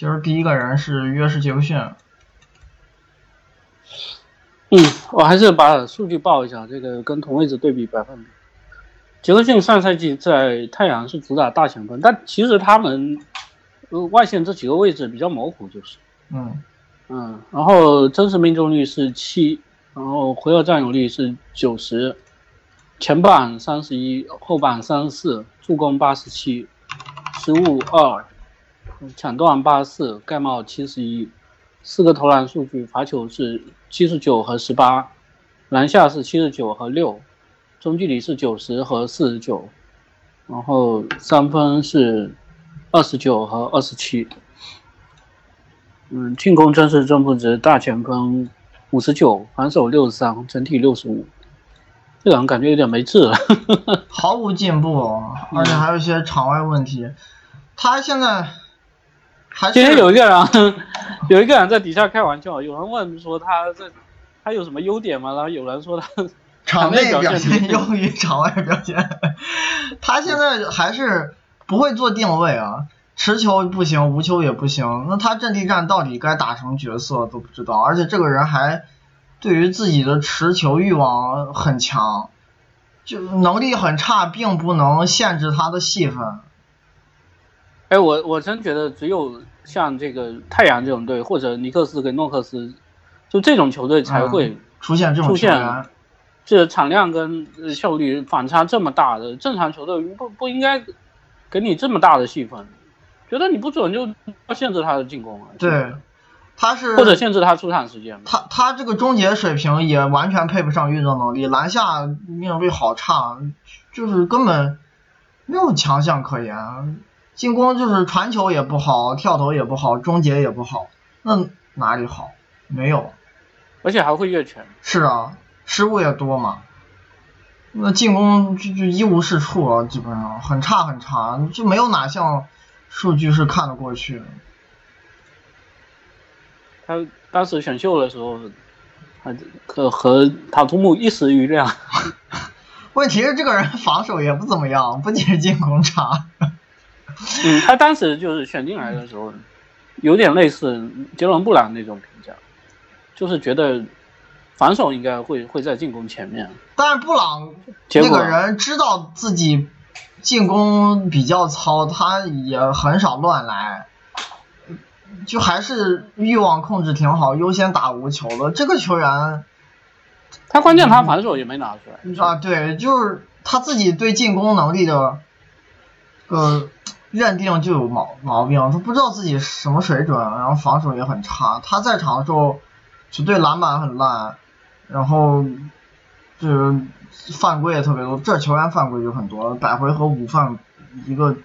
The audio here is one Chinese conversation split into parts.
今儿第一个人是约什杰克逊。嗯，我还是把数据报一下，这个跟同位置对比百分比。杰克逊上赛季在太阳是主打大前锋，但其实他们呃外线这几个位置比较模糊，就是嗯嗯，然后真实命中率是七，然后回合占有率是九十，前板三十一，后板三十四，助攻八十七，失误二，抢断八十四，盖帽七十一，四个投篮数据，罚球是七十九和十八，篮下是七十九和六，中距离是九十和四十九，然后三分是二十九和二十七。嗯，进攻真实正负值大前锋五十九，防守六十三，整体六十五。这个人感觉有点没治了。毫无进步，而且还有一些场外问题。他现在还今天有一个人，有一个人在底下开玩笑，有人问说他这他有什么优点吗？然后有人说他 场内表表现优于 场外表现。他现在还是不会做定位啊，持球不行，无球也不行。那他阵地战到底该打什么角色都不知道，而且这个人还对于自己的持球欲望很强，就能力很差，并不能限制他的戏份。哎，我我真觉得只有像这个太阳这种队，或者尼克斯跟诺克斯，就这种球队才会出现这种出现。这产量跟呃效率反差这么大的正常球队不不应该给你这么大的戏份，觉得你不准就要限制他的进攻啊，对，他是或者限制他出场时间。他他这个终结水平也完全配不上运动能力，篮下命中率好差，就是根本没有强项可言。进攻就是传球也不好，跳投也不好，终结也不好，那哪里好？没有。而且还会越权。是啊，失误也多嘛。那进攻就就一无是处啊，基本上很差很差，就没有哪项数据是看得过去的。他当时选秀的时候，他和和塔图姆一时瑜亮。问题是这个人防守也不怎么样，不仅是进攻差。嗯，他当时就是选进来的时候，有点类似杰伦布朗那种评价，就是觉得防守应该会会在进攻前面。但是布朗那个人知道自己进攻比较糙，他也很少乱来，就还是欲望控制挺好，优先打无球的。这个球员他关键他防守也没拿出来。啊，对，就是他自己对进攻能力的呃认定就有毛毛病，他不知道自己什么水准，然后防守也很差。他在场的时候球队篮板很烂，然后这个犯规也特别多，这球员犯规就很多，百回合五犯一个，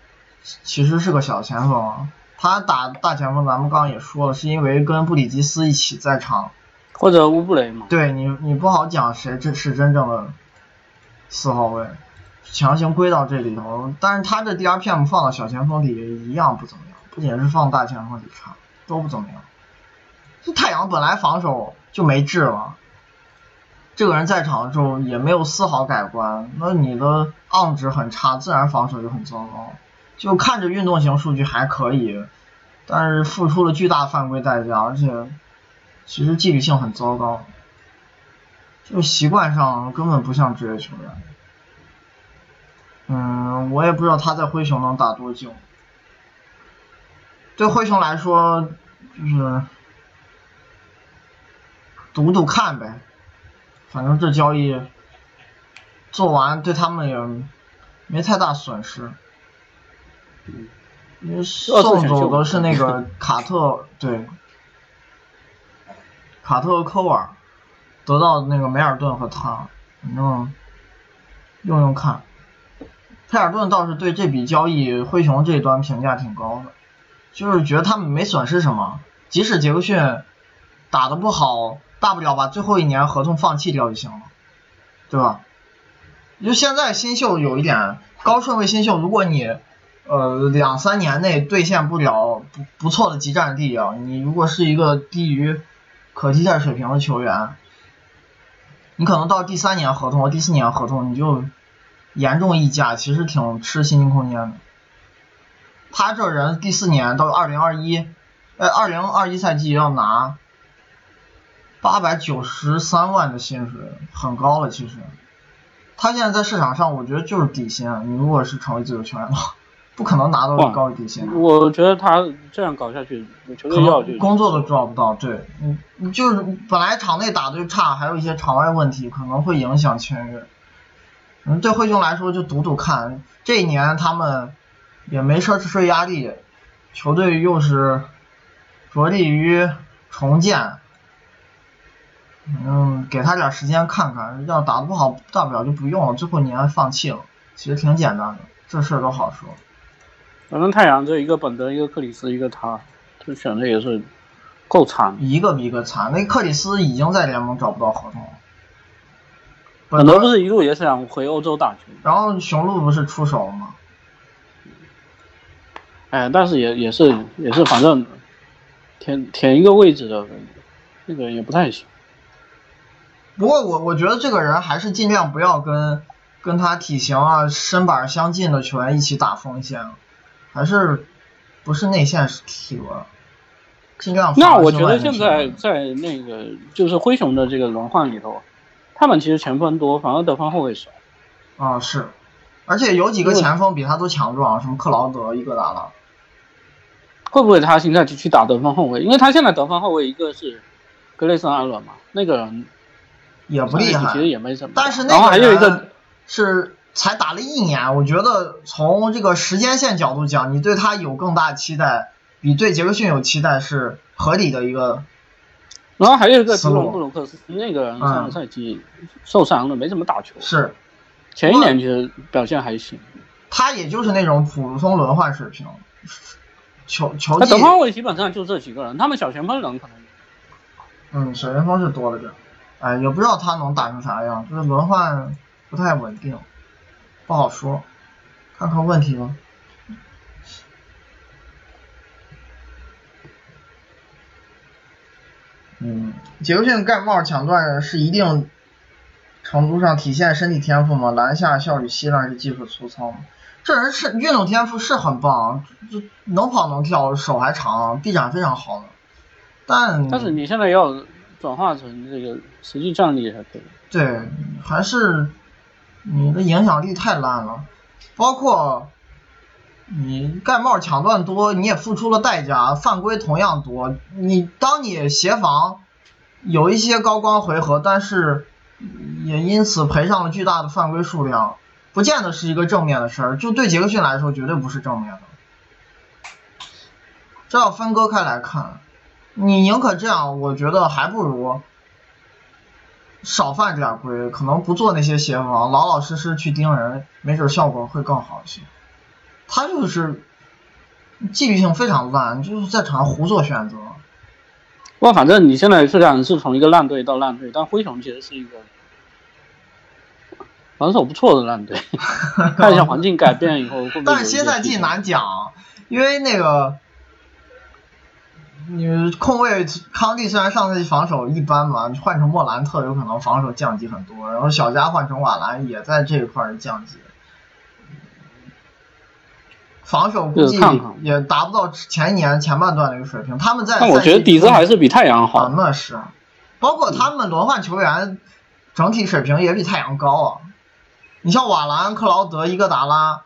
其实是个小前锋。他打大前锋，咱们刚刚也说了，是因为跟布里吉斯一起在场，或者乌布雷嘛。对你，你不好讲谁这是真正的四号位，强行归到这里头。但是他这 DRPM 放到小前锋里一样不怎么样，不仅是放大前锋里差，都不怎么样。这太阳本来防守就没治了，这个人在场的时候也没有丝毫改观，那你的 on 值很差，自然防守就很糟糕。就看着运动型数据还可以，但是付出了巨大犯规代价，而且其实纪律性很糟糕。就习惯上根本不像职业球员。嗯，我也不知道他在灰熊能打多久。对灰熊来说，就是赌赌看呗，反正这交易做完对他们也没太大损失。因为送走的是那个 卡特，对，卡特和科尔。得到那个梅尔顿和他，反正用用看。泰尔顿倒是对这笔交易灰熊这一端评价挺高的，就是觉得他们没损失什么，即使杰克逊打得不好，大不了把最后一年合同放弃掉就行了，对吧？就现在新秀有一点高顺位新秀，如果你呃两三年内兑现不了不不错的集战力啊，你如果是一个低于可替代水平的球员。你可能到第三年合同和、第四年合同，你就严重溢价，其实挺吃薪金空间的。他这人第四年到二零二一呃，二零二一赛季要拿八百九十三万的薪水，很高了。其实，他现在在市场上，我觉得就是底薪。你如果是成为自由球员的话，不可能拿到高的底薪。我觉得他这样搞下去，球队要工作都抓不到。对，你就是本来场内打的就差，还有一些场外问题，可能会影响签约。嗯，对灰熊来说就赌赌看，这一年他们也没奢侈税压力，球队又是着力于重建，嗯，给他点时间看看，要打的不好，大不了就不用了，最后年放弃了，其实挺简单的，这事都好说。反正太阳这一个本德，一个克里斯，一个他，这选的也是够惨，一个比一个惨。那克里斯已经在联盟找不到合同了。本德不是一路也想回欧洲打球，然后雄鹿不是出手了吗？哎，但是也也是也是，反正填填一个位置的那个也不太行。不过我我觉得这个人还是尽量不要跟跟他体型啊身板相近的球员一起打锋线，还是不是内线体格，尽量。那我觉得现在在那个就是灰熊的这个轮换里头。他们其实前锋多，反而得分后卫少。啊，是，而且有几个前锋比他都强壮，什么克劳德、伊戈达拉。会不会他现在就去打得分后卫？因为他现在得分后卫一个是格雷森·阿伦嘛，那个人也不厉害，其实也没什么。但是那个人是才打了一年，我觉得从这个时间线角度讲，你对他有更大期待，比对杰克逊有期待是合理的一个。然后还有一个迪隆布鲁克斯，那个人上个赛季受伤了，没怎么打球。是，前一年其实表现还行。他也就是那种普通轮换水平，球球技。他得分位基本上就这几个人，他们小前锋人可能。嗯，小前锋是多了点，哎，也不知道他能打成啥样，就是轮换不太稳定，不好说，看看问题吧。嗯，杰克逊盖帽抢断是一定程度上体现身体天赋吗？篮下效率稀烂是技术粗糙吗？这人是运动天赋是很棒，就能跑能跳，手还长，臂展非常好的。但但是你现在要转化成这个实际战力才可以。对，还是你的影响力太烂了，包括。你盖帽抢断多，你也付出了代价，犯规同样多。你当你协防有一些高光回合，但是也因此赔上了巨大的犯规数量，不见得是一个正面的事儿。就对杰克逊来说，绝对不是正面的。这要分割开来看，你宁可这样，我觉得还不如少犯点规，可能不做那些协防，老老实实去盯人，没准效果会更好一些。他就是纪律性非常烂，就是在场上胡做选择。不过反正你现在虽然是从一个烂队到烂队，但灰熊其实是一个防守不错的烂队。看一下环境改变以后会，但是新赛季难讲，因为那个你控卫康蒂虽然上赛季防守一般嘛，换成莫兰特有可能防守降级很多，然后小加换成瓦兰也在这一块儿降级。防守估计也达不到前一年前半段的一个水平。他们在，但我觉得底子还是比太阳好。那是，包括他们轮换球员整体水平也比太阳高啊。你像瓦兰、克劳德、伊戈达拉、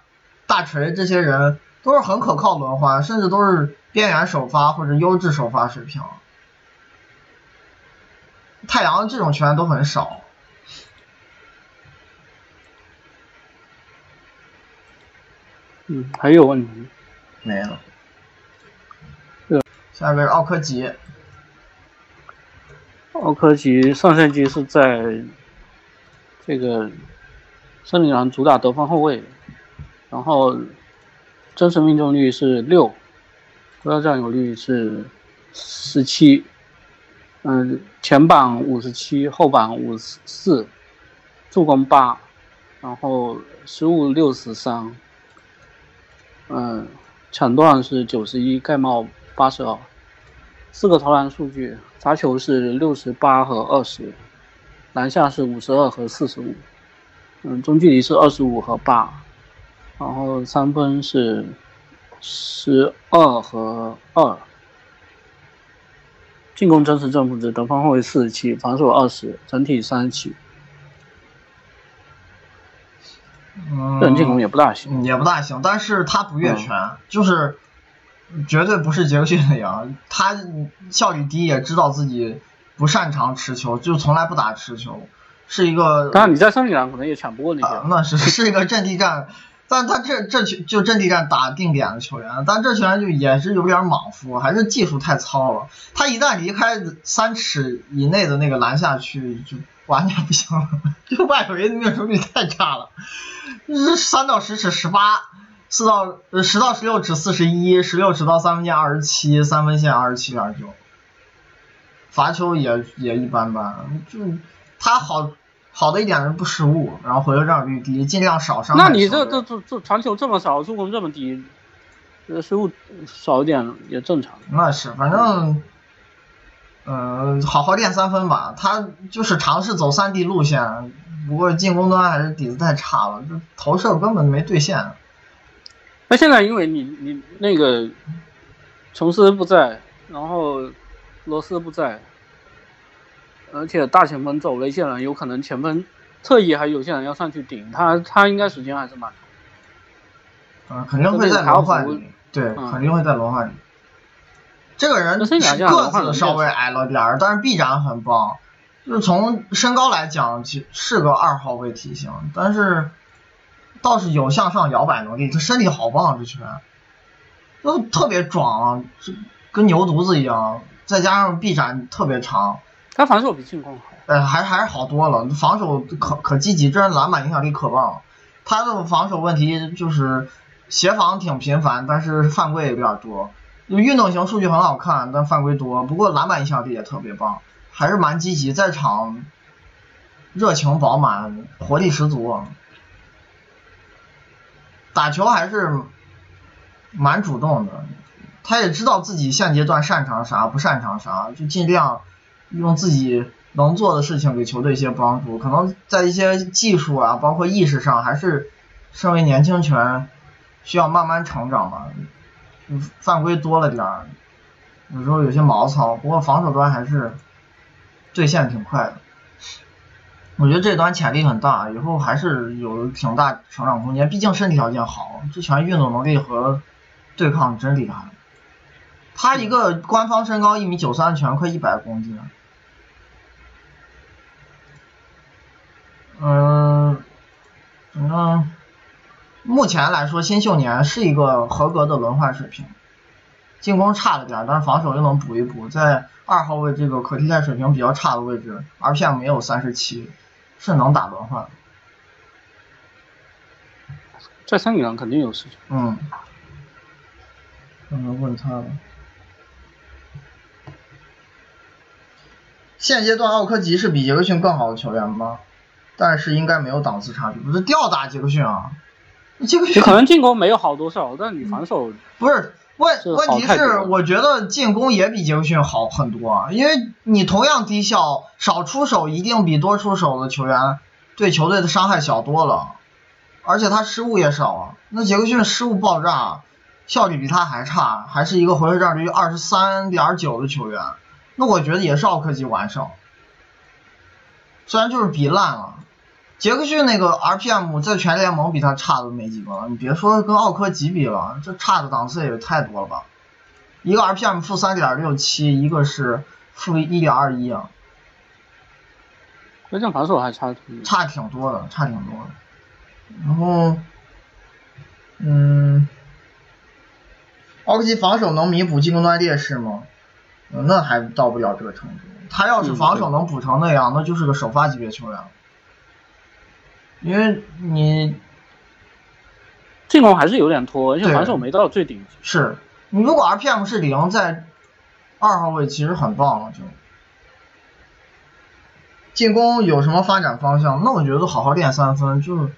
大锤这些人都是很可靠轮换，甚至都是边缘首发或者优质首发水平。太阳这种球员都很少。嗯，还有问题？没了。下个是奥科吉。奥科吉上赛季是在这个森林狼主打得分后卫，然后真实命中率是六，主要占有率是十七，嗯，前榜五十七，后榜五十四，助攻八，然后失误六十三。嗯，抢断是九十一，盖帽八十二，四个投篮数据，罚球是六十八和二十，篮下是五十二和四十五，嗯，中距离是二十五和八，然后三分是十二和二，进攻真实正负值，得分后卫四十七，防守二十，整体三十七。嗯，个人进攻也不大行，也不大行，但是他不越权，就是绝对不是杰克逊那样，他效率低，也知道自己不擅长持球，就从来不打持球，是一个。当然你在圣里兰可能也抢不过那些，那是是一个阵地战，但他这这球就阵地战打定点的球员，但这球员就也是有点莽夫，还是技术太糙了。他一旦离开三尺以内的那个篮下去，就完全不行了，就外围的命中率太差了。三到十尺十八，四到呃十到十六尺四十一，十六尺到三分线二十七，三分线二十七点九，罚球也也一般般，就他好好的一点是不失误，然后回合占有率低，尽量少伤害。那你这这这这传球这么少，助攻这么低，这失误少一点也正常。那是，反正。嗯，好好练三分吧。他就是尝试走三 D 路线，不过进攻端还是底子太差了，就投射根本没兑现。那现在因为你你那个琼斯不在，然后罗斯不在，而且大前锋走了一些人，有可能前锋侧翼还有些人要上去顶他，他应该时间还是蛮长。嗯，肯定会在轮换里，对，肯定会在轮换里。这个人个子稍微矮了点儿，但是臂展很棒，就是从身高来讲，其是个二号位体型，但是倒是有向上摇摆能力，他身体好棒，这拳，都特别壮，就跟牛犊子一样，再加上臂展特别长，他防守比进攻好，呃，还还是好多了，防守可可积极，这人篮板影响力可棒，他的防守问题就是协防挺频繁，但是犯规也比较多。就运动型数据很好看，但犯规多。不过篮板影响力也特别棒，还是蛮积极，在场热情饱满，活力十足。打球还是蛮主动的，他也知道自己现阶段擅长啥，不擅长啥，就尽量用自己能做的事情给球队一些帮助。可能在一些技术啊，包括意识上，还是身为年轻球员需要慢慢成长吧。犯规多了点儿，有时候有些毛糙，不过防守端还是兑现挺快的。我觉得这端潜力很大，以后还是有挺大成长空间。毕竟身体条件好，之前运动能力和对抗真厉害。他一个官方身高一米九三，全快一百公斤。嗯，反正。目前来说，新秀年是一个合格的轮换水平，进攻差了点，但是防守又能补一补，在二号位这个可替代水平比较差的位置，RPM 没有三十七，是能打轮换。在三米上肯定有事情。嗯。刚刚问他了。现阶段奥科吉是比杰克逊更好的球员吗？但是应该没有档次差距，不是吊打杰克逊啊。杰克逊可能进攻没有好多少，但你防守不是问问题是，我觉得进攻也比杰克逊好很多，因为你同样低效，少出手一定比多出手的球员对球队的伤害小多了，而且他失误也少啊。那杰克逊失误爆炸，效率比他还差，还是一个回合占有率二十三点九的球员，那我觉得也是奥克吉完胜，虽然就是比烂了。杰克逊那个 RPM 在全联盟比他差的没几个，你别说跟奥科吉比了，这差的档次也太多了吧？一个 RPM 负三点六七，一个是负一点二一啊。关键防守还差挺差挺多的，差挺多的。然后，嗯，奥克吉防守能弥补进攻端劣势吗？那还到不了这个程度。他要是防守能补成那样，那就是个首发级别球员。因为你进攻还是有点拖，而且防守没到最顶级。是你如果 RPM 是零，在二号位其实很棒了，就进攻有什么发展方向？那我觉得好好练三分，就是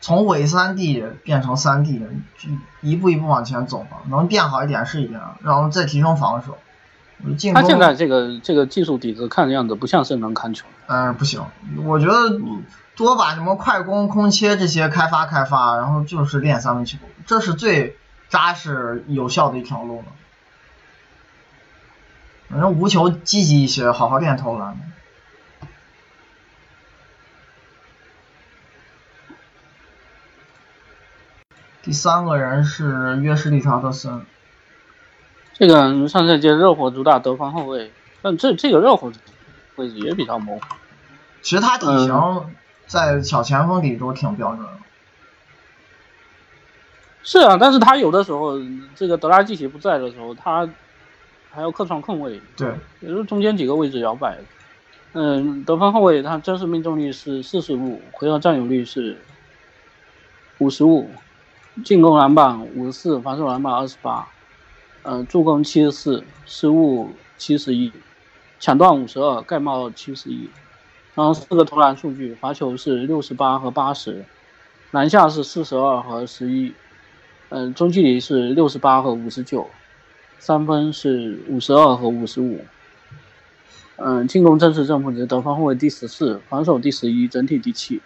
从伪三 D 变成三 D，就一步一步往前走嘛，能变好一点是一点，然后再提升防守。他现在这个这个技术底子看样子不像是能看球。嗯，不行，我觉得。多把什么快攻、空切这些开发开发，然后就是练三分球，这是最扎实有效的一条路了。反正无球积极一些，好好练投篮。第三个人是约什利查德森，这个人上赛季热火主打得分后卫，但这这个热火位置也比较模糊。其实他体型在小前锋里都挺标准的。是啊，但是他有的时候这个德拉季奇不在的时候，他还要客串控卫，对，也就是中间几个位置摇摆。嗯，得分后卫他真实命中率是四十五，回合占有率是五十五。进攻篮板五十四，防守篮板二十八，嗯，助攻七十四，失误七十一，抢断五十二，盖帽七十一，然后四个投篮数据，罚球是六十八和八十，篮下是四十二和十一，嗯，中距离是六十八和五十九，三分是五十二和五十五，嗯，进攻真实正负值得分后卫第十四，防守第十一，整体第七。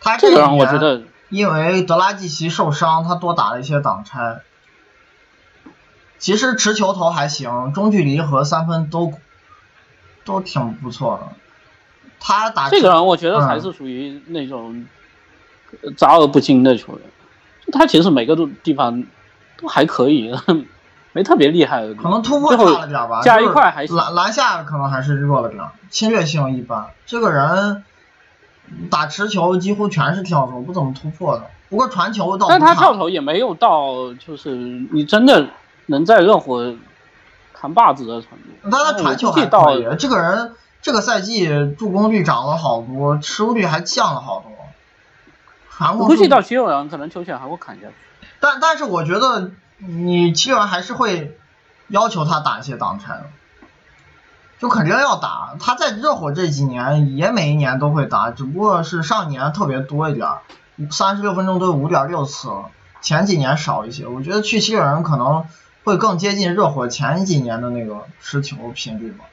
他这个人我觉得。因为德拉季奇受伤，他多打了一些挡拆。其实持球投还行，中距离和三分都都挺不错的。他打这个人，我觉得还是属于那种杂而不精的球员。他其实每个都地方都还可以，没特别厉害的。可能突破差了点吧，加一块还篮篮下可能还是弱了点，侵略性一般。这个人。打持球几乎全是跳投，不怎么突破的。不过传球倒但他跳投也没有到，就是你真的能在热火扛把子的程度。但他传球还可以。这个人这个赛季助攻率涨了好多，失误率还降了好多。我估计到七六人可能球权还会砍下去。但但是我觉得你七六人还是会要求他打一些挡拆的。就肯定要打，他在热火这几年也每一年都会打，只不过是上年特别多一点，三十六分钟都有五点六次，前几年少一些。我觉得去七六人可能会更接近热火前几年的那个持球频率吧。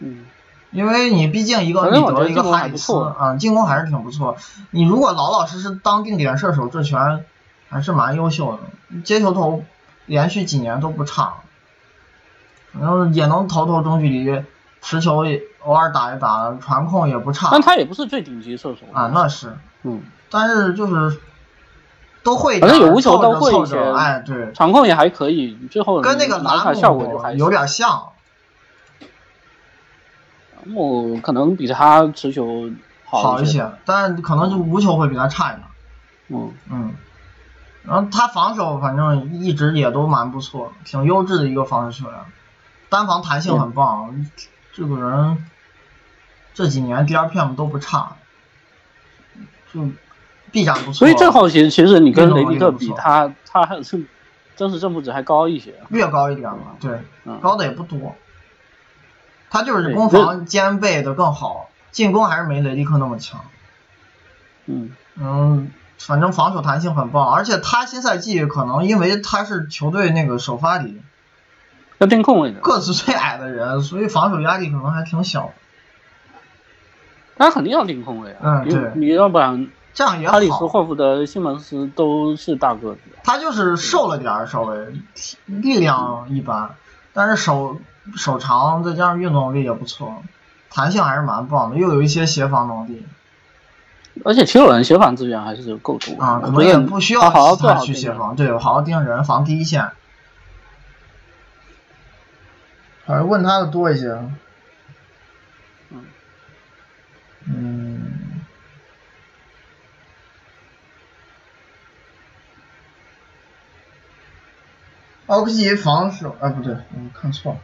嗯，因为你毕竟一个米德一个哈里斯啊，进攻还是挺不错。你如果老老实实当定点射手，这拳还是蛮优秀的，接球投连续几年都不差。然后也能投投中距离，持球也偶尔打一打，传控也不差。但他也不是最顶级射手啊，那是。嗯。但是就是都会，反正有无球都会一些。哎，对。场控也还可以，最后跟那个篮效果就还有点像。蓝姆可能比他持球好一些，但可能就无球会比他差一点。嗯嗯。然后他防守反正一直也都蛮不错，挺优质的一个防守球员。单防弹性很棒，这个人这几年 DRPM 都不差，就臂展不错。所以这号其实其实你跟雷迪克比，他他还是真实正负值还高一些。略高一点嘛，对，高的也不多。他就是攻防兼备的更好，进攻还是没雷迪克那么强。嗯嗯，反正防守弹性很棒，而且他新赛季可能因为他是球队那个首发里。要定控位的，个子最矮的人，所以防守压力可能还挺小。他肯定要定控位啊，嗯，对，你要不然这样也好。哈里斯、霍夫的、西蒙斯都是大个子，他就是瘦了点儿，稍微力量一般，但是手手长，再加上运动力也不错，弹性还是蛮棒的，又有一些协防能力。而且七六人协防资源还是够多啊，可能也不需要好好他去协防，对，好好盯人，防第一线。好像问他的多一些。嗯。嗯。奥克吉防守，哎不对，我看错了。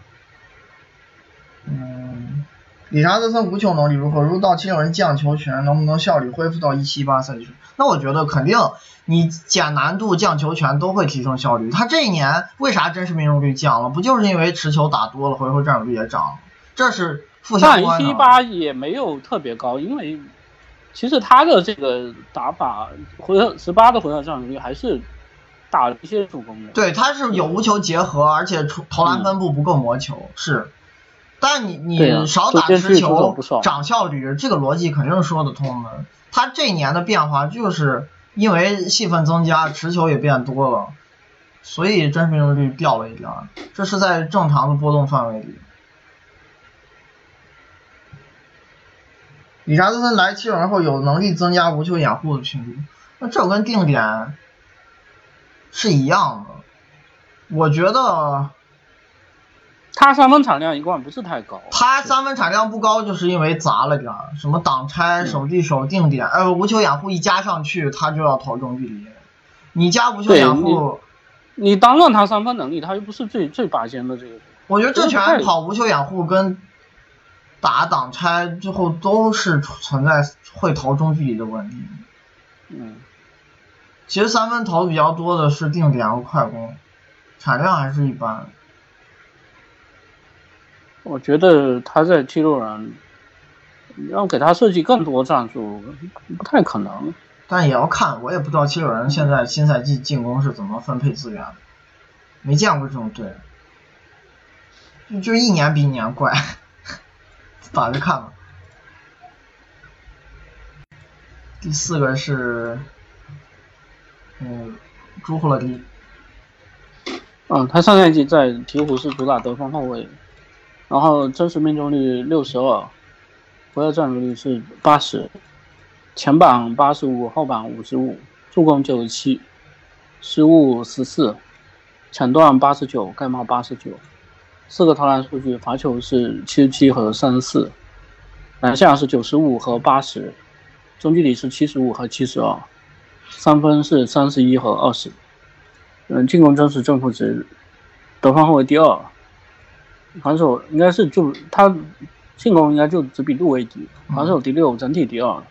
嗯。理查德森无球能力如何？如果到七六人降球权，能不能效率恢复到一七八赛季？那我觉得肯定，你减难度、降球权都会提升效率。他这一年为啥真实命中率降了？不就是因为持球打多了，回合占有率也涨了？这是负相关的。一七八也没有特别高，因为其实他的这个打法，回合十八的回合占有率还是打一些助攻的。对，他是有无球结合，而且投篮分布不够磨球，是。但你你少打持球涨效率，这个逻辑肯定是说得通的。他这一年的变化就是因为戏份增加，持球也变多了，所以真实命中率掉了一点，这是在正常的波动范围里。理查德森来七六人后有能力增加无球掩护的频率，那这跟定点是一样的。我觉得他三分产量一贯不是太高。他三分产量不高，就是因为砸了点儿，什么挡拆、手递手、定点，呃，无球掩护一加上去，他就要投中距离。你加无球掩护，你单论他三分能力，他又不是最最拔尖的这个。我觉得这拳跑无球掩护跟。打挡拆之后都是存在会投中距离的问题。嗯，其实三分投比较多的是定点和快攻，产量还是一般。我觉得他在七六人要给他设计更多战术不太可能。但也要看，我也不知道七六人现在新赛季进攻是怎么分配资源，没见过这种队，就就一年比一年怪。打着看吧。第四个是，嗯，朱霍勒迪。嗯，他上赛季在鹈鹕是主打得分后卫，然后真实命中率六十二，回合占有率是八十，前板八十五，后板五十五，助攻九十七，失误十四，抢断八十九，盖帽八十九。四个投篮数据，罚球是七十七和三十四，篮下是九十五和八十，中距离是七十五和七十二，三分是三十一和二十。嗯，进攻真实正负值，得分后卫第二，防守应该是就他进攻应该就只比路威低，防守第六，整体第二，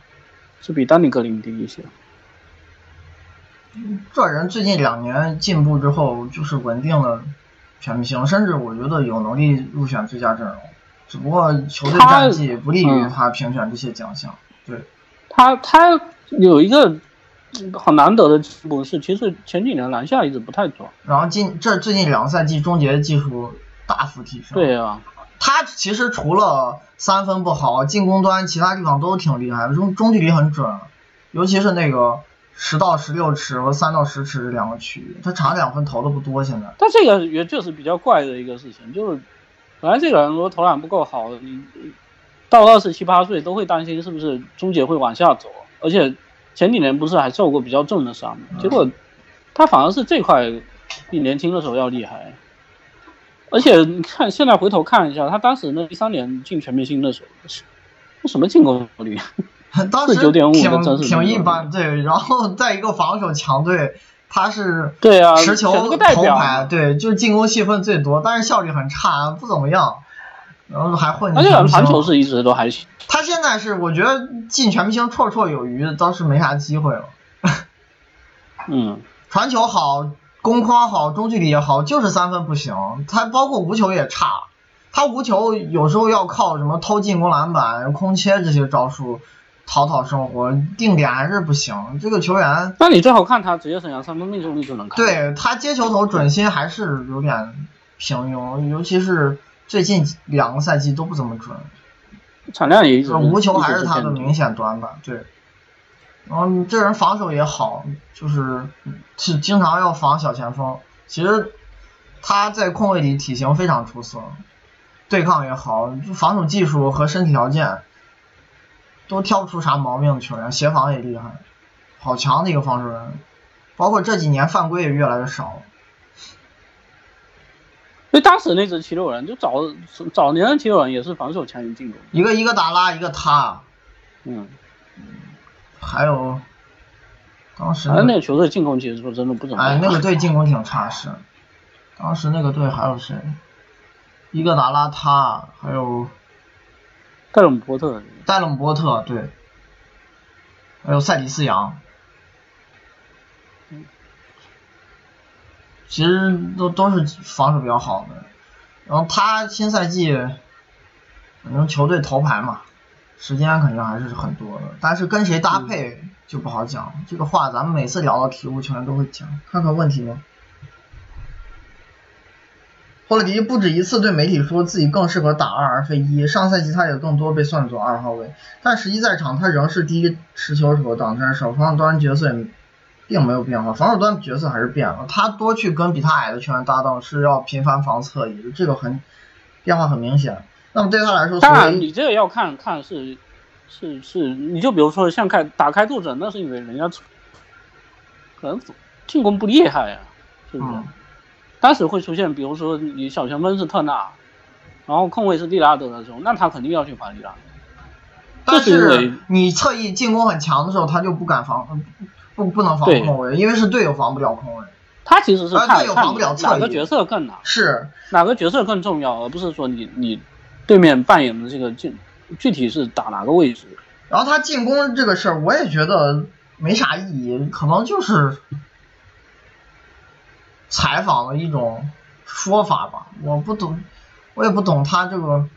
是比丹尼格林低一些。这人最近两年进步之后，就是稳定了。全明星，甚至我觉得有能力入选最佳阵容，只不过球队战绩不利于他评选这些奖项。对，他他有一个很难得的进步是，其实前几年篮下一直不太准，然后近这最近两个赛季终结技术大幅提升。对啊，他其实除了三分不好，进攻端其他地方都挺厉害的，中中距离很准，尤其是那个。十到十六尺和三到十尺这两个区域，他长两分投的不多。现在，但这个也就是比较怪的一个事情，就是本来这个人如果投篮不够好，你到二十七八岁都会担心是不是终结会往下走。而且前几年不是还受过比较重的伤吗？结果他反而是这块比年轻的时候要厉害。而且你看现在回头看一下，他当时那一三年进全明星的时候，那什么进攻率？当时挺挺一般，对，然后在一个防守强队，他是对啊持球头牌，对，就是进攻戏份最多，但是效率很差，不怎么样，然后还混。而且传球是一直都还行。他现在是我觉得进全明星绰绰有余，倒是没啥机会了。嗯，传球好，攻框好，中距离也好，就是三分不行。他包括无球也差，他无球有时候要靠什么偷进攻篮板、空切这些招数。讨讨生活，定点还是不行。这个球员，那你最好看他职业生涯三分命中率就能看。对他接球投准心还是有点平庸，尤其是最近两个赛季都不怎么准。产量也无球还是他的明显短板。对，然后这人防守也好，就是是经常要防小前锋。其实他在控卫里体型非常出色，对抗也好，就防守技术和身体条件。都挑不出啥毛病的球员，协防也厉害，好强的一个防守人，包括这几年犯规也越来越少。所以当时那支七六人，就早早年的七六人也是防守强于进攻，一个一个打拉，一个他，嗯，还有当时那个球队进攻其实说真的不怎么，哎，那个队进攻挺差是，当时那个队还有谁？一个达拉他，还有。戴隆波特，戴隆波特对，还有塞迪斯杨，其实都都是防守比较好的。然后他新赛季，反正球队头牌嘛，时间肯定还是很多的。但是跟谁搭配就不好讲，这个话咱们每次聊到鹈鹕球员都会讲。看看问题吗？霍勒迪不止一次对媒体说自己更适合打二而非一，上赛季他也更多被算作二号位，但实际在场他仍是第一持球手、挡拆手、防守端角色并没有变化，防守端角色还是变了，他多去跟比他矮的球员搭档，是要频繁防侧翼，这个很变化很明显。那么对他来说，当然你这个要看看是是是，你就比如说像开打开拓者，那是因为人家可能进攻不厉害呀，是不是？当时会出现，比如说你小前锋是特纳，然后控卫是利拉德的时候，那他肯定要去防利拉德。但是你侧翼进攻很强的时候，他就不敢防，不不能防控卫，因为是队友防不了控卫。他其实是看队友防不了哪个角色更难，是哪个角色更重要，而不是说你你对面扮演的这个进具体是打哪个位置。然后他进攻这个事儿，我也觉得没啥意义，可能就是采访的一种说法吧，我不懂，我也不懂他这个。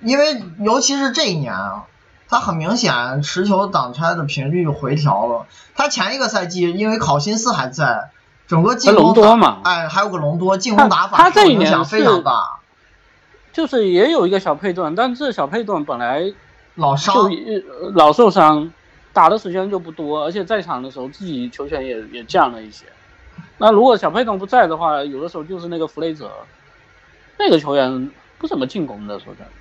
因为尤其是这一年啊，他很明显持球挡拆的频率回调了。他前一个赛季因为考辛斯还在，整个进攻嘛，哎，还有个隆多进攻打法受影响非常大。就是也有一个小配段，但这小配段本来老伤，老受伤，打的时间就不多，而且在场的时候自己球权也也降了一些。那如果小佩顿不在的话，有的时候就是那个弗雷泽，那个球员不怎么进攻的，说真的。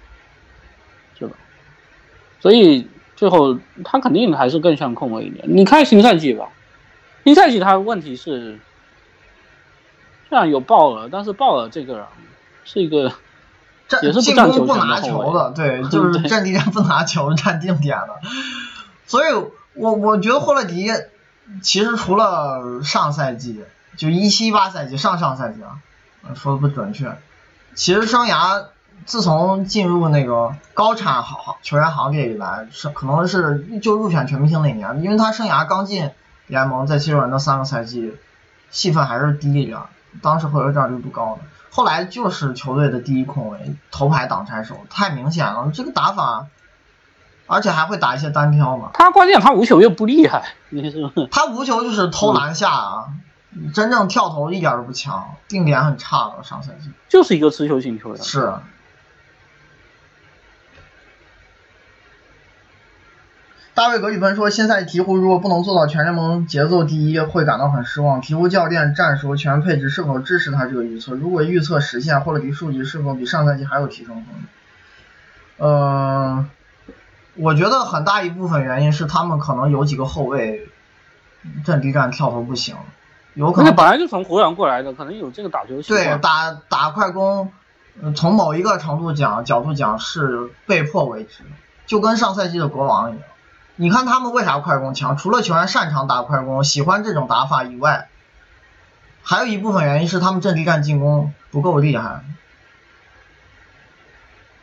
所以最后他肯定还是更像控卫一点。你看新赛季吧，新赛季他问题是，虽然有鲍尔，但是鲍尔这个人是一个也是不占球不拿球的，对，就是阵地战不拿球，占定点的。所以我我觉得霍勒迪其实除了上赛季，就一七一八赛季上上赛季啊，说的不准确，其实生涯。自从进入那个高产行球员行列以来，是可能是就入选全明星那年，因为他生涯刚进联盟，在七六人的三个赛季，戏份还是低一点，当时回合占有率不高的。后来就是球队的第一控卫，头牌挡拆手，太明显了，这个打法，而且还会打一些单挑嘛。他关键他无球又不厉害，你说他无球就是偷篮下啊。真正跳投一点都不强，定点很差的，上赛季就是一个持球型球员。是。大卫格里芬说：“现在鹈鹕如果不能做到全联盟节奏第一，会感到很失望。鹈鹕教练、战术、全配置是否支持他这个预测？如果预测实现，霍勒迪数据是否比上赛季还有提升空间？”呃，我觉得很大一部分原因是他们可能有几个后卫阵地战跳投不行，有可能本来就从湖人过来的，可能有这个打球对，打打快攻，从某一个程度讲角度讲是被迫为之，就跟上赛季的国王一样。你看他们为啥快攻强？除了球员擅长打快攻、喜欢这种打法以外，还有一部分原因是他们阵地战进攻不够厉害。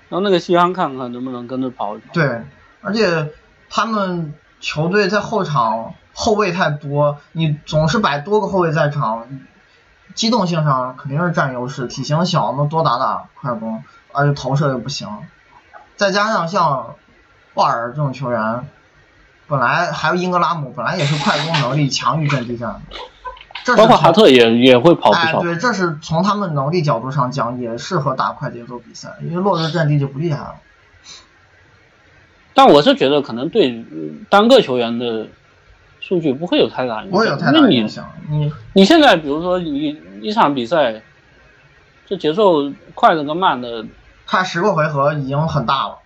让那个西安看看能不能跟着跑。对，而且他们球队在后场后卫太多，你总是摆多个后卫在场，机动性上肯定是占优势。体型小，能多打打快攻，而且投射又不行。再加上像鲍尔这种球员。本来还有英格拉姆，本来也是快攻能力强于阵地战，包括哈特也也会跑不少。哎，对，这是从他们能力角度上讲，也适合打快节奏比赛，因为落日阵地就不厉害了。但我是觉得可能对单个球员的数据不会有太大影响，不会有太大影响。你你现在比如说你一场比赛，这节奏快的跟慢的，差十个回合已经很大了。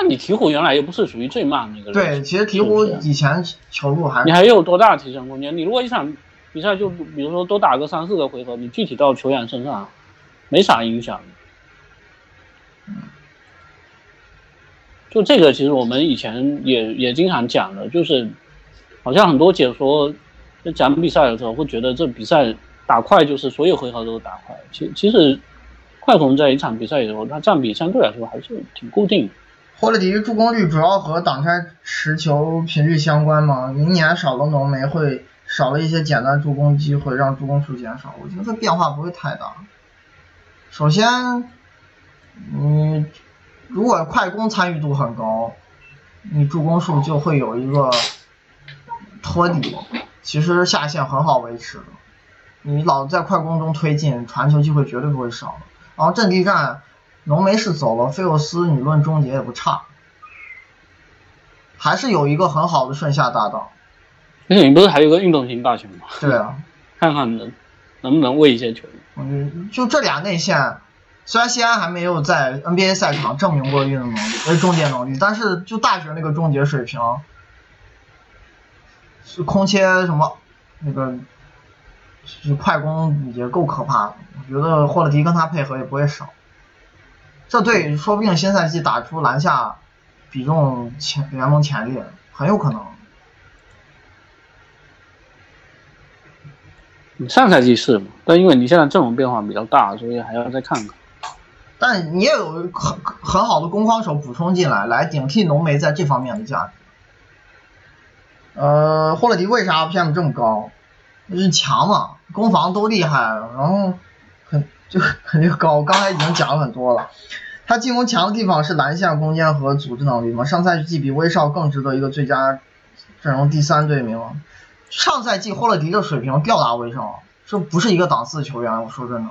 那你鹈鹕原来又不是属于最慢那个人。对，其实鹈鹕以前球路还。你还有多大提升空间？你如果一场比赛就比如说多打个三四个回合，你具体到球员身上没啥影响。就这个，其实我们以前也也经常讲的，就是好像很多解说在讲比赛的时候会觉得这比赛打快就是所有回合都打快。其其实快攻在一场比赛里头，它占比相对来说还是挺固定。霍勒迪助攻率主要和挡拆持球频率相关吗？明年少了浓眉会少了一些简单助攻机会，让助攻数减少。我觉得变化不会太大。首先，你如果快攻参与度很高，你助攻数就会有一个托底，其实下限很好维持的。你老在快攻中推进，传球机会绝对不会少。然后阵地战。浓眉是走了，菲奥斯你论终结也不差，还是有一个很好的顺下搭档。而且你不是还有个运动型大球吗？对啊，看看能能不能喂一些球。我觉得就这俩内线，虽然西安还没有在 NBA 赛场证明过运动能力、呃终结能力，但是就大学那个终结水平，是空切什么那个，是快攻也够可怕的。我觉得霍勒迪跟他配合也不会少。这队说不定新赛季打出篮下比重前联盟前列，很有可能。你上赛季是嘛？但因为你现在阵容变化比较大，所以还要再看看。但你也有很很好的攻防手补充进来，来顶替浓眉在这方面的价值。呃，霍勒迪为啥 PM 这么高？就是强嘛，攻防都厉害，然后 很就肯定高。刚才已经讲了很多了。他进攻强的地方是篮下空间和组织能力嘛。上赛季比威少更值得一个最佳阵容第三队名。上赛季霍勒迪的水平吊打威少，这不是一个档次的球员。我说真的。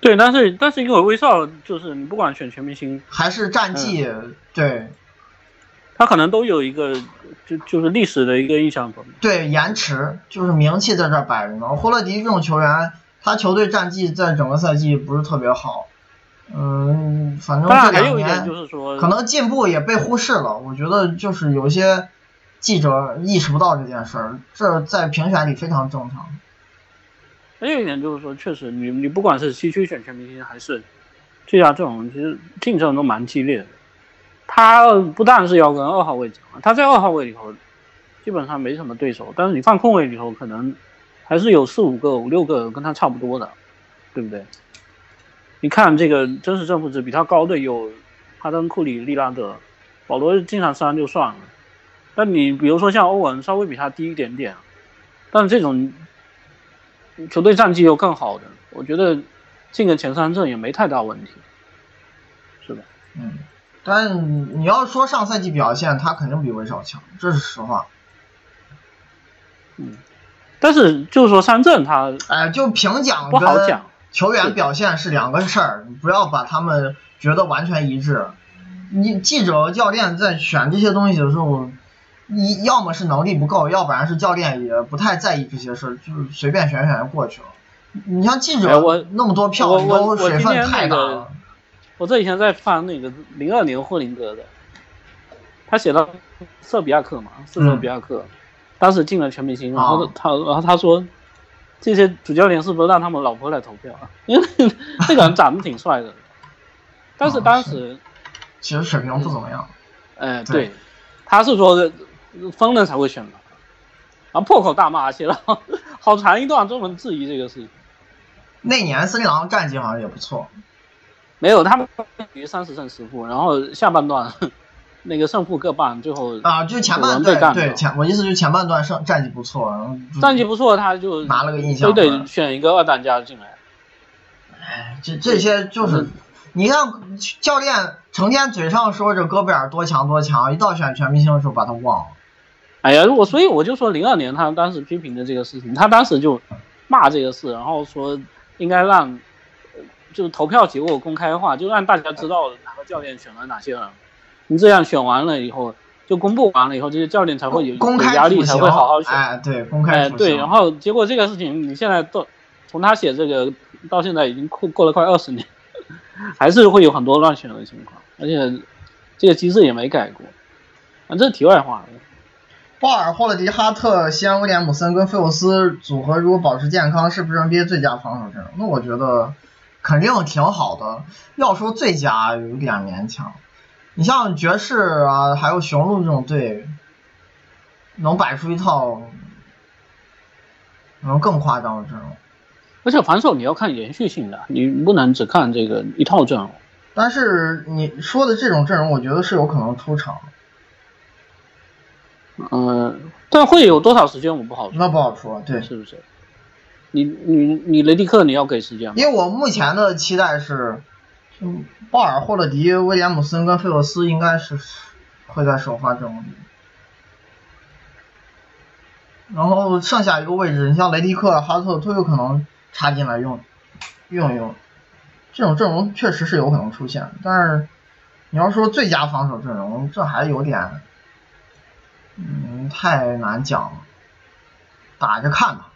对，但是但是因为威少就是你不管选全明星还是战绩，嗯、对，他可能都有一个就就是历史的一个印象分。对，延迟就是名气在这摆着呢。霍勒迪这种球员，他球队战绩在整个赛季不是特别好，嗯，反正这两年就是说可能进步也被忽视了。我觉得就是有些记者意识不到这件事儿，这在评选里非常正常。还有一点就是说，确实你你不管是西区选全明星还是最佳阵容，其实竞争都蛮激烈的。他不但是要跟二号位抢，他在二号位里头基本上没什么对手，但是你放控位里头可能还是有四五个、五六个跟他差不多的，对不对？你看这个真实正负值比他高的有哈登、库里、利拉德、保罗经常三就算了，但你比如说像欧文稍微比他低一点点，但这种。球队战绩又更好的，我觉得进个前三阵也没太大问题，是吧？嗯，但你要说上赛季表现，他肯定比威少强，这是实话。嗯，但是就是说三阵他，哎，就评奖不好讲，球员表现是两个事儿，你不要把他们觉得完全一致。你记者、教练在选这些东西的时候。你要么是能力不够，要不然是教练也不太在意这些事儿，就是随便选选就过去了。你像记者那么多票，都水分太大了。我这几天在翻那个零二年霍林格的，他写到瑟比亚克嘛，是瑟比亚克，当时进了全明星，然后他然后他说，这些主教练是不是让他们老婆来投票啊？因为 这个人长得挺帅的，但是当时其实水平不怎么样。哎，对，他是说。疯了才会选他，然后破口大骂，写了好长一段专门质疑这个事情。那年森林狼战绩好像也不错，没有他们于三十胜十负，然后下半段那个胜负各半，最后啊就前半段对前我意思就是前半段胜战绩不错，然后战绩不错他就拿了个印象，就得选一个二当家进来。哎，这这些就是你看教练成天嘴上说着戈贝尔多强多强，一到选全明星的时候把他忘了。哎呀，我所以我就说零二年他当时批评的这个事情，他当时就骂这个事，然后说应该让，就是投票结果公开化，就让大家知道哪个教练选了哪些人。你这样选完了以后，就公布完了以后，这些教练才会有公开压力，才会好好选。哎，对，公开哎，对，然后结果这个事情你现在到从他写这个到现在已经过过了快二十年，还是会有很多乱选的情况，而且这个机制也没改过。啊，这是题外话。鲍尔、霍勒迪、哈特、西安、威廉姆森跟费沃斯组合如果保持健康，是不是 NBA 最佳防守阵容？那我觉得肯定挺好的。要说最佳，有点勉强。你像爵士啊，还有雄鹿这种队，能摆出一套能更夸张的阵容。而且防守你要看延续性的，你不能只看这个一套阵容。但是你说的这种阵容，我觉得是有可能出场。嗯，但会有多少时间我不好说，那不好说，对，是不是？你你你雷迪克你要给时间？因为我目前的期待是，嗯，鲍尔、霍勒迪、威廉姆森跟费洛斯应该是会在首发阵容里，然后剩下一个位置，你像雷迪克、哈特都有可能插进来用用一用，这种阵容确实是有可能出现，但是你要说最佳防守阵容，这还有点。嗯，太难讲了，打着看吧。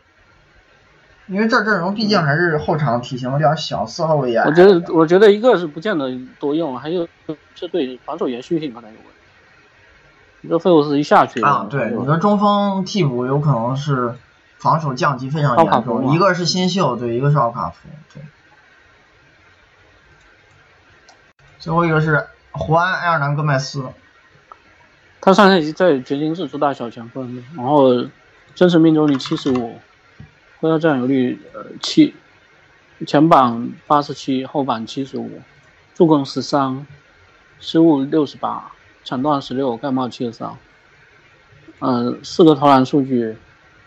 因为这阵容毕竟还是后场体型有点小，四号位也。我觉得，我觉得一个是不见得多用，还有这对防守延续性可能有问题。你这费沃斯一下去啊，对，你的中锋替补有可能是防守降级非常严重，一个是新秀，对，一个是奥卡福，对。最后一个是胡安·埃尔南戈麦斯，他上赛季在掘金是主打小前锋，然后真实命中率七十五。回合占有率呃七，前板八十七，后板七十五，助攻十三，失误六十八，抢断十六，盖帽七十三。嗯，四个投篮数据，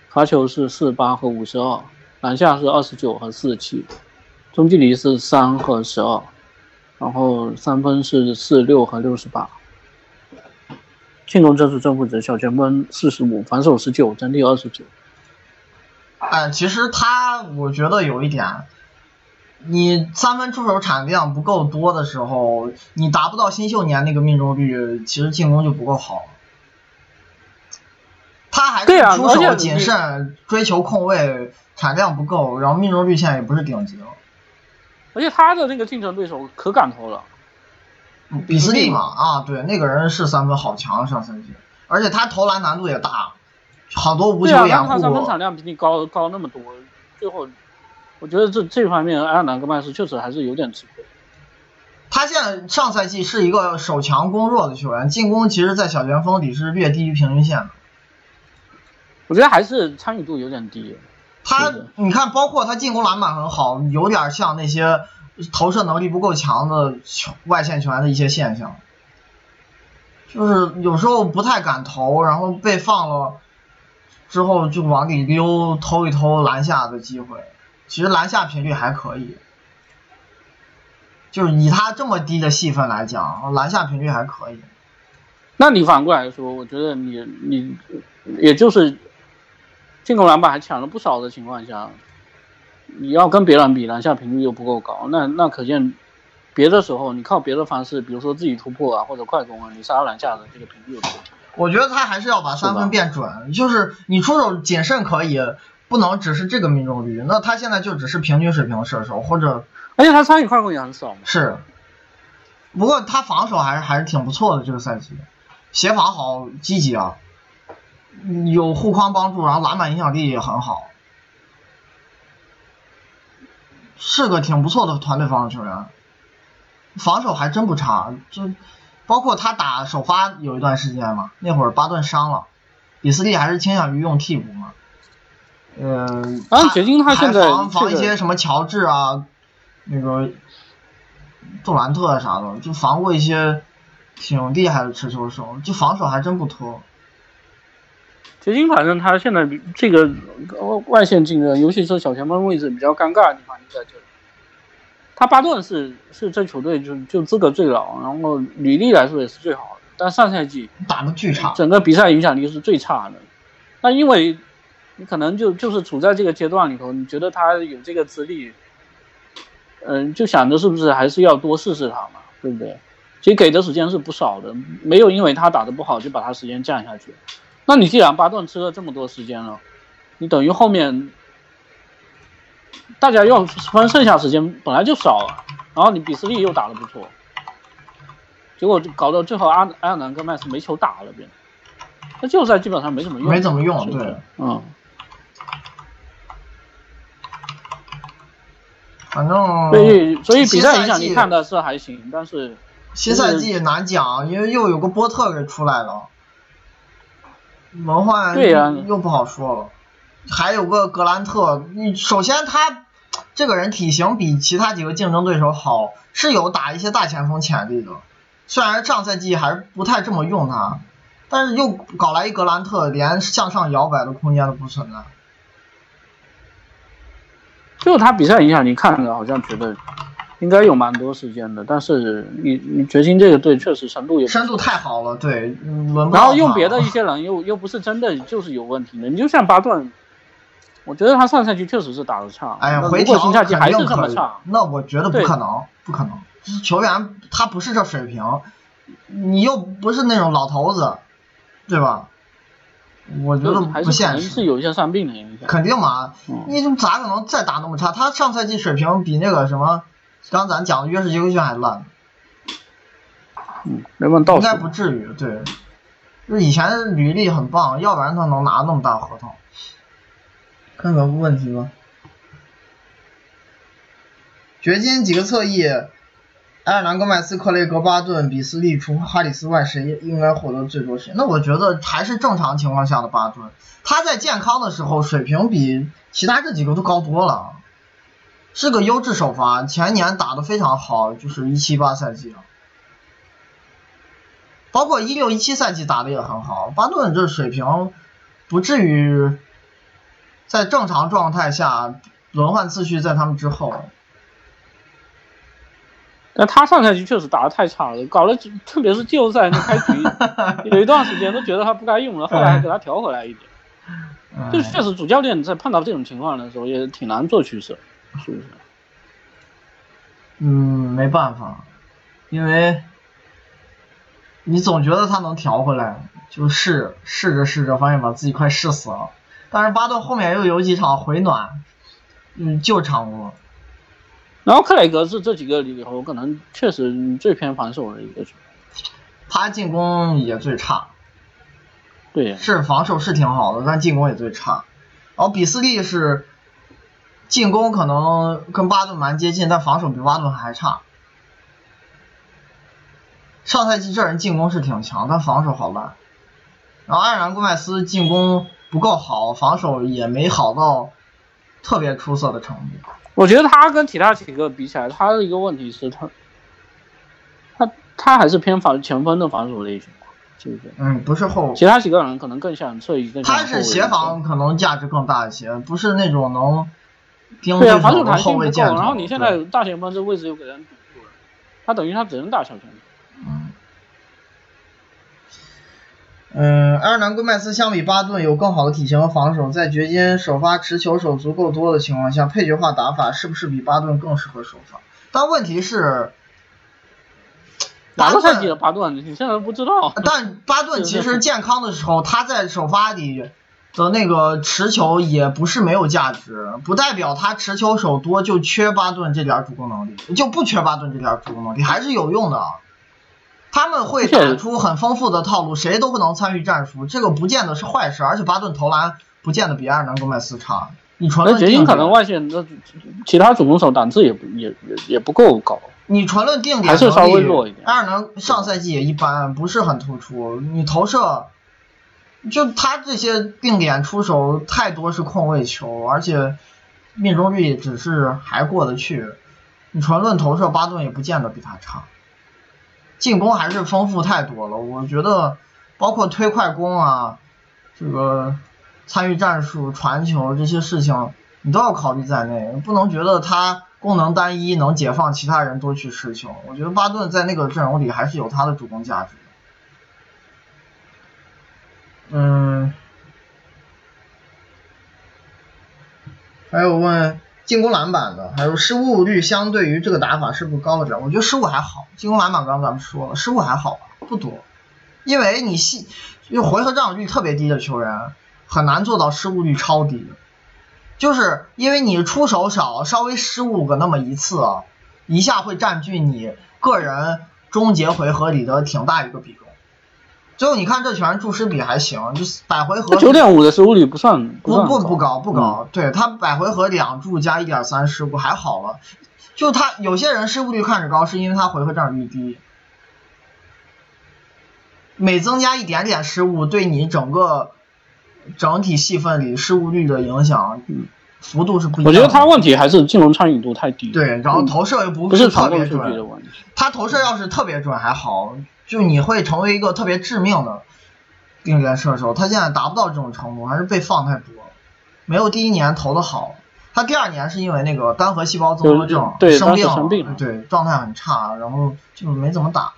罚球是四十八和五十二，篮下是二十九和四十七，中距离是三和十二，然后三分是四六和六十八。进攻正数正负值小前锋四十五，防守十九，整体二十九。哎，其实他，我觉得有一点，你三分出手产量不够多的时候，你达不到新秀年那个命中率，其实进攻就不够好。他还是出手谨慎，追求控卫，产量不够，然后命中率现在也不是顶级了。而且他的那个竞争对手可敢投了，比斯利嘛，啊，对，那个人是三分好强，上赛季，而且他投篮难度也大。好多无球掩护。他三分产量比你高高那么多，最后我觉得这这方面埃尔南戈麦斯确实还是有点吃亏。他现在上赛季是一个守强攻弱的球员，进攻其实，在小前锋里是略低于平均线的。我觉得还是参与度有点低。他你看，包括他进攻篮板很好，有点像那些投射能力不够强的外线球员的一些现象，就是有时候不太敢投，然后被放了。之后就往里溜，偷一偷篮下的机会。其实篮下频率还可以，就是以他这么低的戏份来讲，篮下频率还可以。那你反过来说，我觉得你你也就是进攻篮板还抢了不少的情况下，你要跟别人比，篮下频率又不够高，那那可见别的时候你靠别的方式，比如说自己突破啊或者快攻啊，你杀篮下的这个频率有多？我觉得他还是要把三分变准，就是你出手谨慎可以，不能只是这个命中率。那他现在就只是平均水平的射手，或者而且他参与快攻也很少。是，不过他防守还是还是挺不错的这个赛季，协防好积极啊，有护框帮助，然后篮板影响力也很好，是个挺不错的团队防守球员，防守还真不差，就。包括他打首发有一段时间嘛，那会儿巴顿伤了，比斯利还是倾向于用替补嘛。嗯，啊，掘金他现在防防一些什么乔治啊，那个杜兰特啥的，就防过一些挺厉害的持球手，就防守还真不拖。掘金反正他现在这个外线竞争，尤其是小前锋位置比较尴尬的地方就在这里。他巴顿是是这球队就就资格最老，然后履历来说也是最好的，但上赛季打的巨差，整个比赛影响力是最差的。那因为你可能就就是处在这个阶段里头，你觉得他有这个资历，嗯，就想着是不是还是要多试试他嘛，对不对？其实给的时间是不少的，没有因为他打的不好就把他时间降下去。那你既然巴顿吃了这么多时间了，你等于后面。大家用分剩下时间本来就少了，然后你比斯利又打得不错，结果搞到最后阿阿尔南跟麦斯没球打了，变，那就在基本上没怎么用，没怎么用，对，嗯，反正所以所以比赛影响你看的是还行，但是新赛季难讲，因为又有个波特给出来了，轮换对呀，又不好说了。还有个格兰特，你首先他这个人体型比其他几个竞争对手好，是有打一些大前锋潜力的。虽然上赛季还是不太这么用他，但是又搞来一格兰特，连向上摇摆的空间都不存在。就他比赛影响，你看着好像觉得应该有蛮多时间的，但是你你掘金这个队确实深度有深度太好了，对，然后用别的一些人又又不是真的就是有问题的，你就像巴顿。我觉得他上赛季确实是打的差，哎呀，回调新赛季还是这么差，那我觉得不可能，不可能，球员他不是这水平，你又不是那种老头子，对吧？我觉得不现实。是有一些伤病的影响。肯定嘛，嗯你怎咋可能再打那么差？他上赛季水平比那个什么，刚咱讲的约什杰克逊还烂，嗯，没问倒应该。不至于。对，就以前履历很棒，要不然他能拿那么大合同。看看问题吧。掘金几个侧翼，埃尔南戈麦斯、克雷格巴顿、比斯利除哈里斯外，谁应该获得最多时间？那我觉得还是正常情况下的巴顿，他在健康的时候水平比其他这几个都高多了，是个优质首发，前年打得非常好，就是一七八赛季啊，包括一六一七赛季打得也很好，巴顿这水平不至于在正常状态下轮换次序在他们之后。但他上赛季确实打得太差了，搞了特别是季后赛那开局 有一段时间都觉得他不该用了，后来还给他调回来一点。嗯就确实主教练在碰到这种情况的时候也挺难做取舍，是不是？嗯，没办法，因为你总觉得他能调回来，就试试着试着，发现把自己快试死了。但是巴顿后面又有几场回暖，嗯，救场过。然后克莱格是这几个里头可能确实最偏防守的一个球员。他进攻也最差，对，是防守是挺好的，但进攻也最差。然后比斯利是进攻可能跟巴顿蛮接近，但防守比巴顿还差。上赛季这人进攻是挺强，但防守好烂。然后艾尔南戈麦斯进攻不够好，防守也没好到特别出色的程度。我觉得他跟其他几个比起来，他的一个问题是他，他他还是偏防前锋的防守类型，是不是？嗯，不是后，其他几个人可能更像侧翼，更像他是协防可能价值更大一些，不是那种能盯防守弹性不够。后卫箭头。然后你现在大前锋这位置又给人堵住了，他等于他只能打小前锋。嗯，埃尔南戈麦斯相比巴顿有更好的体型和防守，在掘金首发持球手足够多的情况下，配角化打法是不是比巴顿更适合首发？但问题是，巴哪个赛季的顿，巴顿？你现在都不知道。但巴顿其实健康的时候，他在首发里的那个持球也不是没有价值，不代表他持球手多就缺巴顿这点主攻能力，就不缺巴顿这点主攻能力，还是有用的。他们会打出很丰富的套路，谁都不能参与战术，这个不见得是坏事。而且巴顿投篮不见得比埃尔南戈麦斯差，你纯论定掘金可能，外线那其他主攻手档次也不也也也不够高。你纯论定点还是稍微弱一点埃尔南上赛季也一般，不是很突出。你投射，就他这些定点出手太多是空位球，而且命中率只是还过得去。你纯论投射，巴顿也不见得比他差。进攻还是丰富太多了，我觉得包括推快攻啊，这个参与战术、传球这些事情，你都要考虑在内，不能觉得他功能单一能解放其他人多去持球。我觉得巴顿在那个阵容里还是有他的主攻价值。嗯，还有问进攻篮板的，还有失误率相对于这个打法是不是高了点？我觉得失误还好，进攻篮板刚刚咱们说了，失误还好吧，不多，因为你细，因为回合占有率特别低的球员很难做到失误率超低，就是因为你出手少，稍微失误个那么一次啊，一下会占据你个人终结回合里的挺大一个比重。最后你看这拳注失比还行，就是百回合九点五的失误率不算不算不不高不嗯。高，对他百回合两注加一点三失误还好了，就他有些人失误率看着高，是因为他回合占有率低，每增加一点点失误，对你整个整体戏份里失误率的影响嗯。幅度是不一我样的。觉得他问题还是进攻参与度太低。，对，然后投射又不不是特别准，他投射要是特别准还好，就你会成为一个特别致命的定点射手。他现在达不到这种程度，还是被放太多了，没有第一年投的好。他第二年是因为那个单核细胞综合症对生病生病了对，状态很差，然后就没怎么打。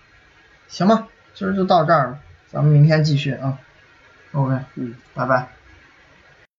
行吧，今儿就到这儿了，咱们明天继续啊。OK，嗯，拜拜。